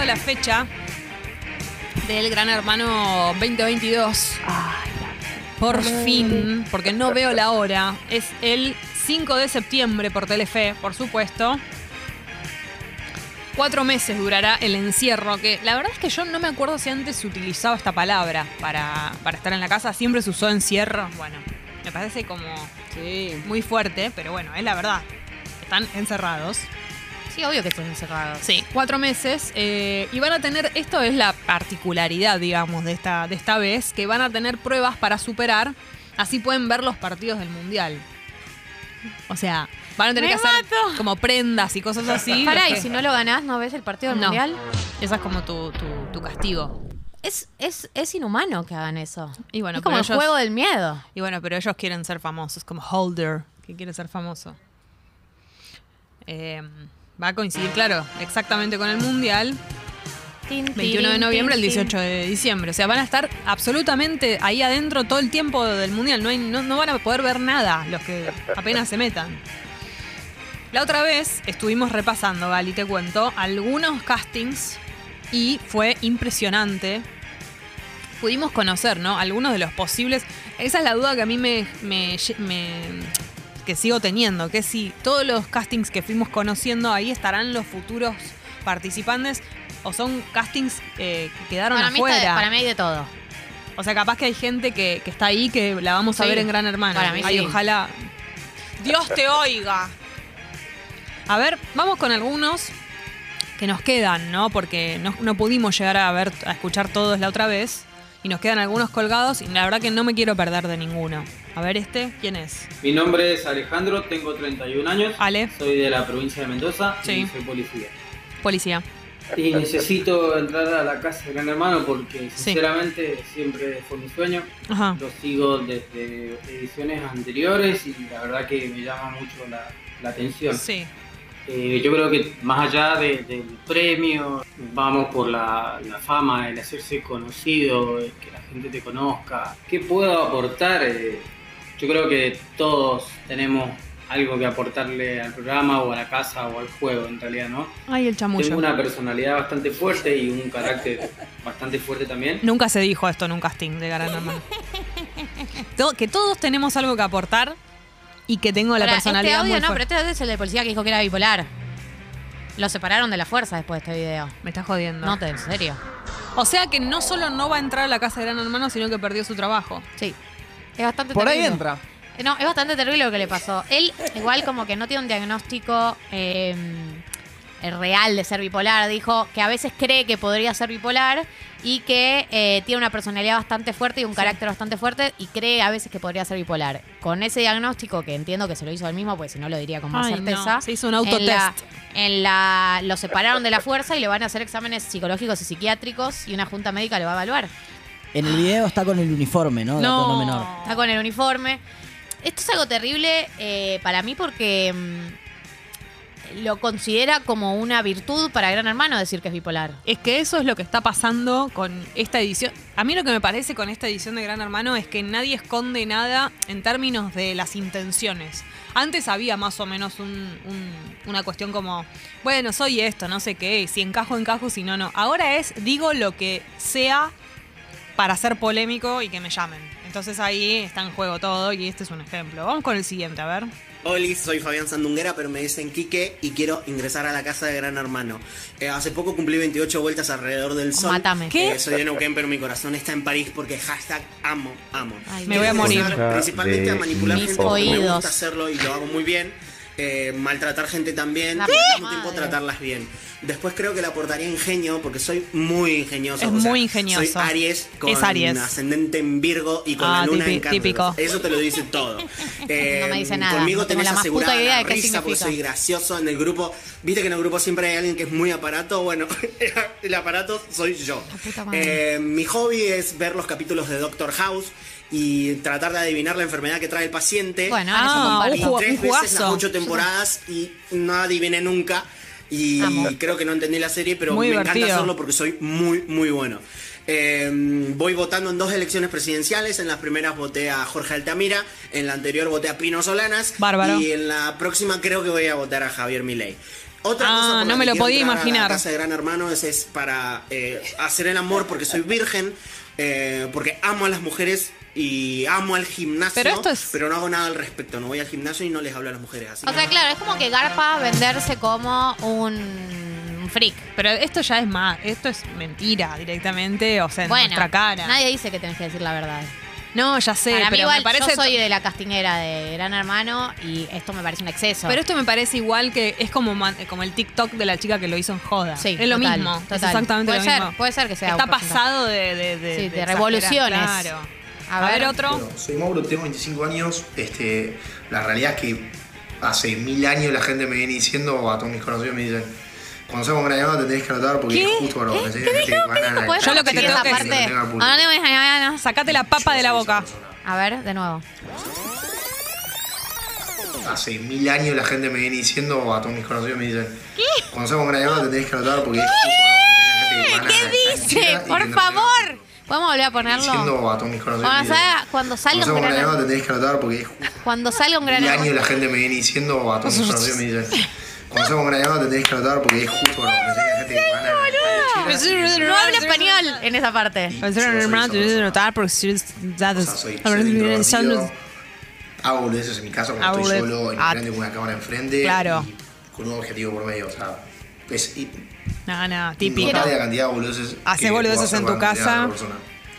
llegado la fecha del Gran Hermano 2022. Por fin, porque no veo la hora. Es el 5 de septiembre por Telefe, por supuesto. Cuatro meses durará el encierro, que la verdad es que yo no me acuerdo si antes se utilizaba esta palabra para, para estar en la casa. Siempre se usó encierro. Bueno, me parece como Sí. muy fuerte, pero bueno, es la verdad. Están encerrados. Sí, obvio que están encerrados. Sí, cuatro meses. eh, y van a tener, esto es la particularidad, digamos, de esta, de esta vez, que van a tener pruebas para superar. Así pueden ver los partidos del Mundial. O sea, van a tener ¡Me que hacer mato! como prendas y cosas así. Pará, y si no lo ganás, ¿no ves el partido del No. mundial? Esa es como tu, tu- tu castigo. Es, es, es inhumano que hagan eso. Y bueno, es como pero el ellos- juego del miedo. Y bueno, pero ellos quieren ser famosos, como Holder, que quiere ser famoso. Eh, va a coincidir, claro, exactamente con el Mundial. Tin, 21 de noviembre al tin, tin. 18 de diciembre. O sea, van a estar absolutamente ahí adentro todo el tiempo del mundial. No, hay- no, no van a poder ver nada los que apenas se metan. La otra vez estuvimos repasando, Gali, te cuento, algunos castings y fue impresionante. Pudimos conocer, ¿no? Algunos de los posibles. Esa es la duda que a mí me, me- me- que sigo teniendo, que si todos los castings que fuimos conociendo ahí estarán los futuros participantes o son castings eh, que quedaron Para mí, está afuera. para mí hay de todo. O sea, capaz que hay gente que, que está ahí que la vamos a ver en Gran Hermano. para mí Ay, sí. ojalá. Dios te oiga. A ver, vamos con algunos que nos quedan, ¿no? Porque no, no pudimos llegar a ver, a escuchar todos la otra vez. Y nos quedan algunos colgados y la verdad que no me quiero perder de ninguno. A ver, este, ¿quién es? Mi nombre es Alejandro, tengo 31 años. Ale. Soy de la provincia de Mendoza Sí. y soy policía. Policía. Y necesito entrar a la casa de Gran Hermano porque sinceramente siempre fue mi sueño. Ajá. Lo sigo desde ediciones anteriores y la verdad que me llama mucho la, la atención. Sí. Eh, yo creo que más allá de- del premio, vamos por la, la fama, el hacerse conocido, el que la gente te conozca. ¿Qué puedo aportar? Eh, yo creo que todos tenemos algo que aportarle al programa o a la casa o al juego, en realidad, ¿no? Ay, el chamullo. Tengo una personalidad bastante fuerte y un carácter bastante fuerte también. Nunca se dijo esto en un casting de Gran Hermano. Que todos tenemos algo que aportar y que tengo la Ahora, personalidad este audio muy no, pero este audio es el de policía que dijo que era bipolar. Lo separaron de la fuerza después de este video. Me estás jodiendo. No, te, en serio. O sea que no solo no va a entrar a la casa de Gran Hermano, sino que perdió su trabajo. Sí. Es bastante Por ahí entra. Eh, No, es bastante terrible lo que le pasó. Él, igual como que no tiene un diagnóstico eh, real de ser bipolar, dijo que a veces cree que podría ser bipolar y que eh, tiene una personalidad bastante fuerte y un carácter bastante fuerte y cree a veces que podría ser bipolar. Con ese diagnóstico, que entiendo que se lo hizo él mismo, pues si no lo diría con más Ay, certeza. no, se hizo un En la, autotest. en la- lo separaron de la fuerza y le van a hacer exámenes psicológicos y psiquiátricos y una junta médica lo va a evaluar. En el video está con el uniforme, ¿no? No menor. Está con el uniforme. Esto es algo terrible eh, para mí porque mm, lo considera como una virtud para Gran Hermano decir que es bipolar. Es que eso es lo que está pasando con esta edición. A mí lo que me parece con esta edición de Gran Hermano es que nadie esconde nada en términos de las intenciones. Antes había más o menos un- un- una cuestión como, bueno, soy esto, no sé qué, si encajo, encajo, si no, no. Ahora es, digo lo que sea para ser polémico y que me llamen. Entonces ahí está en juego todo y este es un ejemplo. Vamos con el siguiente, a ver. Hola, soy Fabián Sandunguera, pero me dicen Quique y quiero ingresar a la casa de Gran Hermano. Eh, hace poco cumplí 28 vueltas alrededor del sol. Mátame. ¿Qué? Eh, soy de Neuquén, pero mi corazón está en París porque hashtag amo, amo. Ay, Me voy a morir. Principalmente a manipular Mis gente porque me oídos. gusta hacerlo y lo hago muy bien. Eh, maltratar gente también, La pero al mismo tiempo tratarlas bien. Después creo que le aportaría ingenio porque soy muy ingenioso. Es o sea, muy ingenioso. Soy Aries con Es Aries. ascendente en Virgo y con Ah, la luna en Cáncer. típico. Eso te lo dice todo. Eh, No me dice nada, Conmigo no tenés la asegurada idea la de risa porque significa. soy gracioso en el grupo. Viste que en el grupo siempre hay alguien que es muy aparato. Bueno, el aparato soy yo. Eh, mi hobby es ver los capítulos de Doctor House y tratar de adivinar la enfermedad que trae el paciente. Bueno, Ah, eso comparto. tres veces las ocho temporadas y no adiviné nunca. Y Amo. creo que no entendí la serie, pero Muy me divertido. encanta hacerlo porque soy muy, muy bueno. Eh, voy votando en dos elecciones presidenciales. En las primeras voté a Jorge Altamira, en la anterior voté a Pino Solanas. Bárbaro. Y en la próxima creo que voy a votar a Javier Milei. Otra Ah, cosa por no me lo podía imaginar. La casa de Gran Hermano es, es para eh, hacer el amor porque soy virgen, eh, porque amo a las mujeres y amo al gimnasio. Pero esto es- pero no hago nada al respecto. No voy al gimnasio y no les hablo a las mujeres. Así O sea, claro, es como que Garpa venderse como un freak. Pero esto ya es más, esto es mentira directamente, o sea, en Bueno, nuestra cara. nadie dice que tenés que decir la verdad. No, ya sé, Para mí pero igual, me parece yo soy de la castinera de Gran Hermano y esto me parece un exceso. Pero esto me parece igual que es como, man- como el TikTok de la chica que lo hizo en joda. Sí, es lo total, mismo. Es total. exactamente Puede lo ser, mismo. puede ser que sea Está un porcentaje. pasado de, de, de, Sí, de exagerar, revoluciones. Claro. A A, ver, ver. otro. Bueno, soy Mauro, tengo 25 años. Este, la realidad es que hace mil años la gente me viene diciendo, a todos mis conocidos me dicen, cuando salgo con te tenés que anotar porque ¿Qué? es justo para vos. ¿Qué dijo? ¿Qué Yo lo que te tengo que parte? decir- Ah, no. Sacate la papa de la boca. A ver, de nuevo. Hace mil años la gente me viene diciendo, a todos mis conocidos me dicen, cuando salgo con te tenés que anotar porque es justo para ¿Qué dice? Por favor. ¿Podemos volver a ponerlo? Diciendo a todos mis conocidos Cuando salga, salga un salgo con una gran llamada te tenés que anotar porque es justo cuando salga un gran mil años la gente me viene diciendo, a todos mis conocidos me dicen, cuando salgo con una llamada te tenés que anotar porque es justo vos. Pensé que no habla español en esa parte. Yo soy datos. O sea, soy, soy introvertido, hago boludeces en mi casa cuando estoy solo, en frente con una cámara enfrente claro. con un objetivo por medio. O sea, es No, no, típico. la cantidad de boludeces en tu a casa.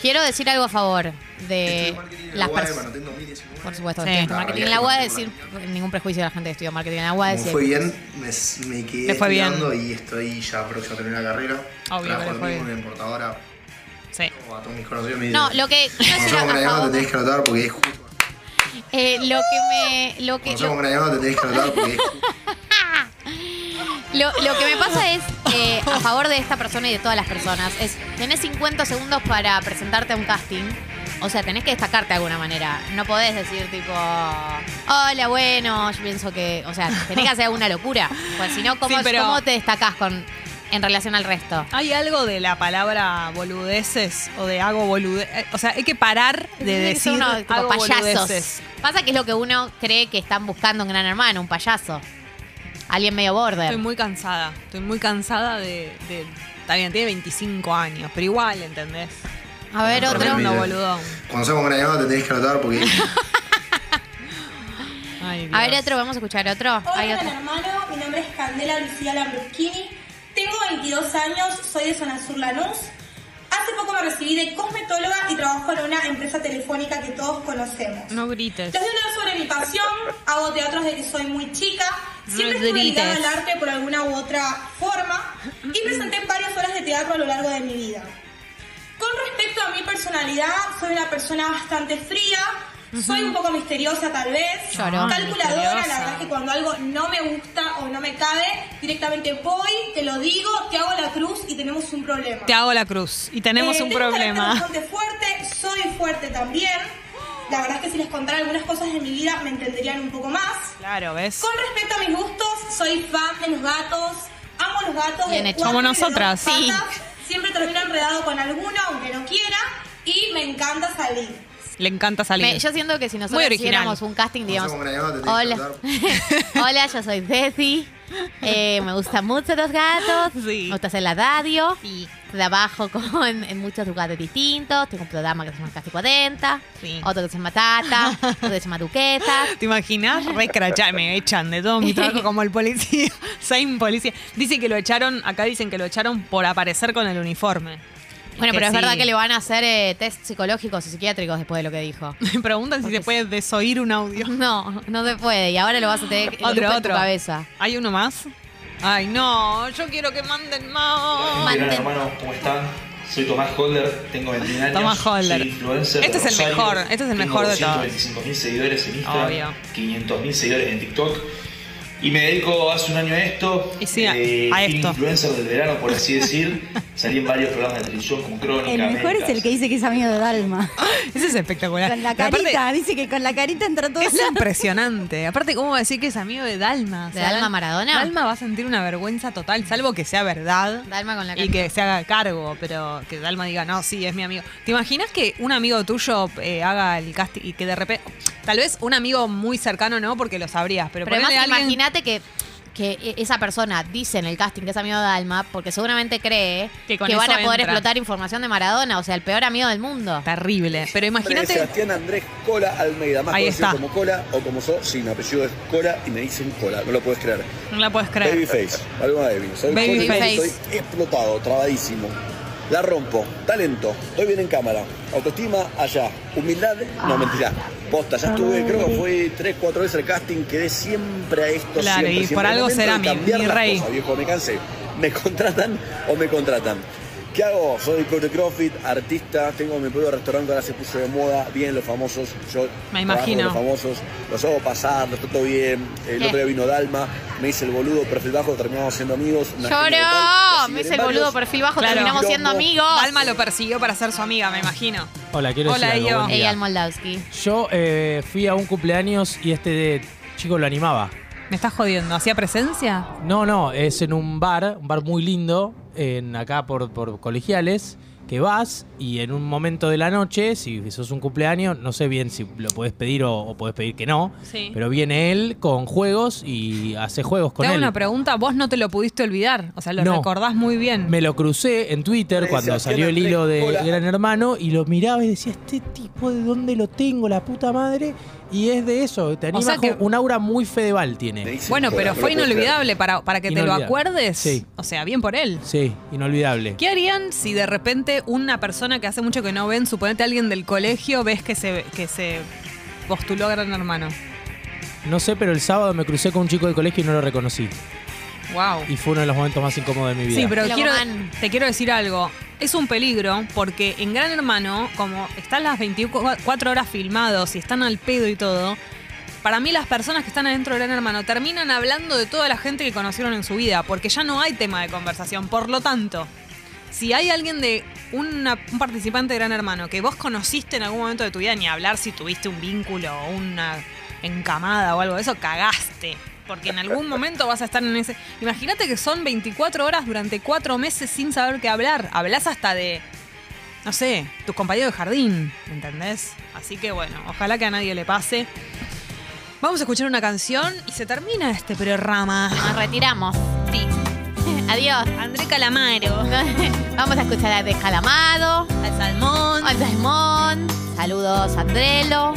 Quiero decir algo a favor de Estudio marketing en las personas. me anoté en 2019. Por supuesto, Sí. La marketing en la que decir ningún prejuicio de la gente que estudió marketing en la UAD. Como decir- fue bien, me, me quedé fue bien. estudiando y estoy ya próximo a terminar la carrera. Obvio Trabajo lo mismo bien. en importadora. Sí. A todos mis conocidos me dicen, No, lo que una a llamada favor, te tenés que anotar porque es justo. eh, lo que me, lo que, lo, una te tenés que anotar porque es justo. Lo, lo que me pasa es, eh, a favor de esta persona y de todas las personas, es, tenés 50 segundos para presentarte a un casting. O sea, tenés que destacarte de alguna manera. No podés decir tipo, hola, bueno, yo pienso que... O sea, tenés que hacer alguna locura. Pues si no, ¿cómo, Sí, pero- ¿cómo te destacás con, en relación al resto? ¿Hay algo de la palabra boludeces o de hago boludeces? O sea, hay que parar de que decir ser uno tipo hago payasos. boludeces. Pasa que es lo que uno cree que están buscando un gran hermano, un payaso. Alguien medio border. Estoy muy cansada. Estoy muy cansada de, de- Está bien, tiene 25 años, pero igual, ¿entendés? A ver, otro. Boludón. Cuando una llamada te tenés que anotar porque. Ay, A ver, otro, vamos a escuchar otro. Hay Hola, otro. gran hermano. Mi nombre es Candela Lucía Lambrusquini. Tengo 22 años, soy de Zona Sur Lanús. Hace poco me recibí de cosmetóloga y trabajo en una empresa telefónica que todos conocemos. No grites. Les voy a hablar sobre mi pasión. Hago teatro desde que soy muy chica. Siempre No estuve ligada al arte por alguna u otra forma y presenté varias horas de teatro a lo largo de mi vida. Con respecto a mi personalidad, soy una persona bastante fría, soy un poco misteriosa tal vez, Llorón. calculadora, Misteriosa. la verdad es que cuando algo no me gusta o no me cabe, directamente voy, te lo digo, te hago la cruz y tenemos un problema. Te hago la cruz y tenemos Eh, un tengo problema. bastante fuerte, soy fuerte también. La verdad es que si les contara algunas cosas de mi vida me entenderían un poco más. Claro, ¿ves? Con respecto a mis gustos, soy fan de los gatos, amo los gatos. Bien hecho. Como nosotras. patas. Sí. Siempre termino enredado con alguno, aunque no quiera, y me encanta salir. Le encanta salir. Me- yo siento que si nosotros Muy original. hiciéramos un casting, digamos, Cuando salgo con una llamada te tenés que hola, hola, yo soy Ceci, eh, me gustan mucho los gatos, Sí. me gusta hacer la radio, trabajo con, en muchos lugares distintos, tengo un programa que se llama Casi 40, Sí. otro que se llama Tata, otro que se llama Duqueta. ¿Te imaginas? Re crachá, me echan de todo mi trabajo como el policía. Soy policía. Dice que lo echaron, acá dicen que lo echaron por aparecer con el uniforme. Bueno, pero es sí. verdad que le van a hacer eh, test psicológicos y psiquiátricos después de lo que dijo. Me preguntan si se puede desoír un audio. No, no se puede. Y ahora lo vas a tener en Otro, tu cabeza. ¿Hay uno más? Ay, no, yo quiero que manden más. Manden- hermano, ¿cómo están? Soy Tomás Holder, tengo 21 años. Tomás Holder. Soy influencer. Este es el Rosario, mejor, este es el mejor de todos. Tengo 225.000 seguidores en Instagram, Obvio. 500.000 seguidores en TikTok. Y me dedico hace un año a esto. Y sí, a- eh, a esto. influencer del verano, por así decir. Salí en varios programas de televisión como Crónica. El mejor es el que dice que es amigo de Dalma. Ese es espectacular. Con la aparte, carita, dice que con la carita entra todo. Es impresionante. Aparte, ¿cómo va a decir que es amigo de Dalma? O ¿De Dalma Dal- Maradona? Dalma va a sentir una vergüenza total, salvo que sea verdad. Dalma con la y carita. que se haga cargo, pero que Dalma diga, no, sí, es mi amigo. ¿Te imaginas que un amigo tuyo eh, haga el casting y que de repente, tal vez un amigo muy cercano no, porque lo sabrías, pero, Pero además, alguien imagínate que que e- esa persona dice en el casting que es amigo de Dalma, porque seguramente cree Que van a poder entra. explotar información de Maradona, o sea, el peor amigo del mundo. Terrible. Pero imagínate. Sebastián Andrés Cola Almeida, más Ahí conocido está. como Cola o como so, mi apellido es Cola y me dicen Cola, no lo puedes creer. No la puedes creer. Babyface, algo de Baby. Soy Babyface. Estoy explotado, trabadísimo. La rompo, talento, estoy bien en cámara, autoestima allá, humildad, no mentira, posta, ya estuve, creo que fue tres, cuatro veces el casting, quedé siempre a esto, Claro, siempre, y por siempre. algo Momento será mi- mi rey. cosas, viejo, me cansé. ¿Me contratan o me contratan? ¿Qué hago? Soy coach de CrossFit, artista, tengo mi propio restaurante, ahora se puso de moda, bien los famosos, yo Me imagino. los famosos, los hago pasar, los trato bien, el ¿Qué? otro día vino Dalma, me hice el boludo, perfil bajo, terminamos siendo amigos. así me hice vienen el boludo perfil bajo, Claro. terminamos siendo amigos. Dalma lo persiguió para ser su amiga, me imagino. Hola, quiero Hola, decir algo. Día. Eyal Moldavsky. Yo eh, fui a un cumpleaños y este chico lo animaba. ¿Me estás jodiendo? ¿Hacía presencia? No, no, es en un bar, un bar muy lindo, en acá por, por colegiales, que vas y en un momento de la noche, si sos un cumpleaños, no sé bien si lo podés pedir o, o podés pedir que no, Sí. pero viene él con juegos y hace juegos con Te hago él. una pregunta, vos no te lo pudiste olvidar, o sea, lo No. recordás muy bien. Me lo crucé en Twitter cuando salió el hilo de. Gran Hermano y lo miraba y decía, este tipo de dónde lo tengo, la puta madre. Y es de eso, te anima sea que- con un aura muy Fedeval tiene. Bueno, pero fue inolvidable para, para que te lo acuerdes. Sí. O sea, bien por él. Sí, inolvidable. ¿Qué harían si de repente una persona que hace mucho que no ven, suponete alguien del colegio, ves que se, que se postuló a Gran Hermano? No sé, pero el sábado me crucé con un chico del colegio y no lo reconocí. Wow. Y fue uno de los momentos más incómodos de mi vida. Sí, pero quiero, te quiero decir algo. Es un peligro porque en Gran Hermano, como están las 24 horas filmados y están al pedo y todo, para mí las personas que están adentro de Gran Hermano terminan hablando de toda la gente que conocieron en su vida, porque ya no hay tema de conversación. Por lo tanto, si hay alguien de una- un participante de Gran Hermano que vos conociste en algún momento de tu vida, ni hablar si tuviste un vínculo o una encamada o algo de eso, cagaste. Porque en algún momento vas a estar en ese. Imagínate que son 24 horas durante 4 meses sin saber qué hablar. Hablas hasta de. No sé, tus compañeros de jardín, ¿entendés? Así que bueno, ojalá que a nadie le pase. Vamos a escuchar una canción y se termina este programa. Nos retiramos. Sí. Adiós. André Calamaro, Vamos a escuchar a De Calamado, al Salmón. al Salmón. Saludos, Andrelo.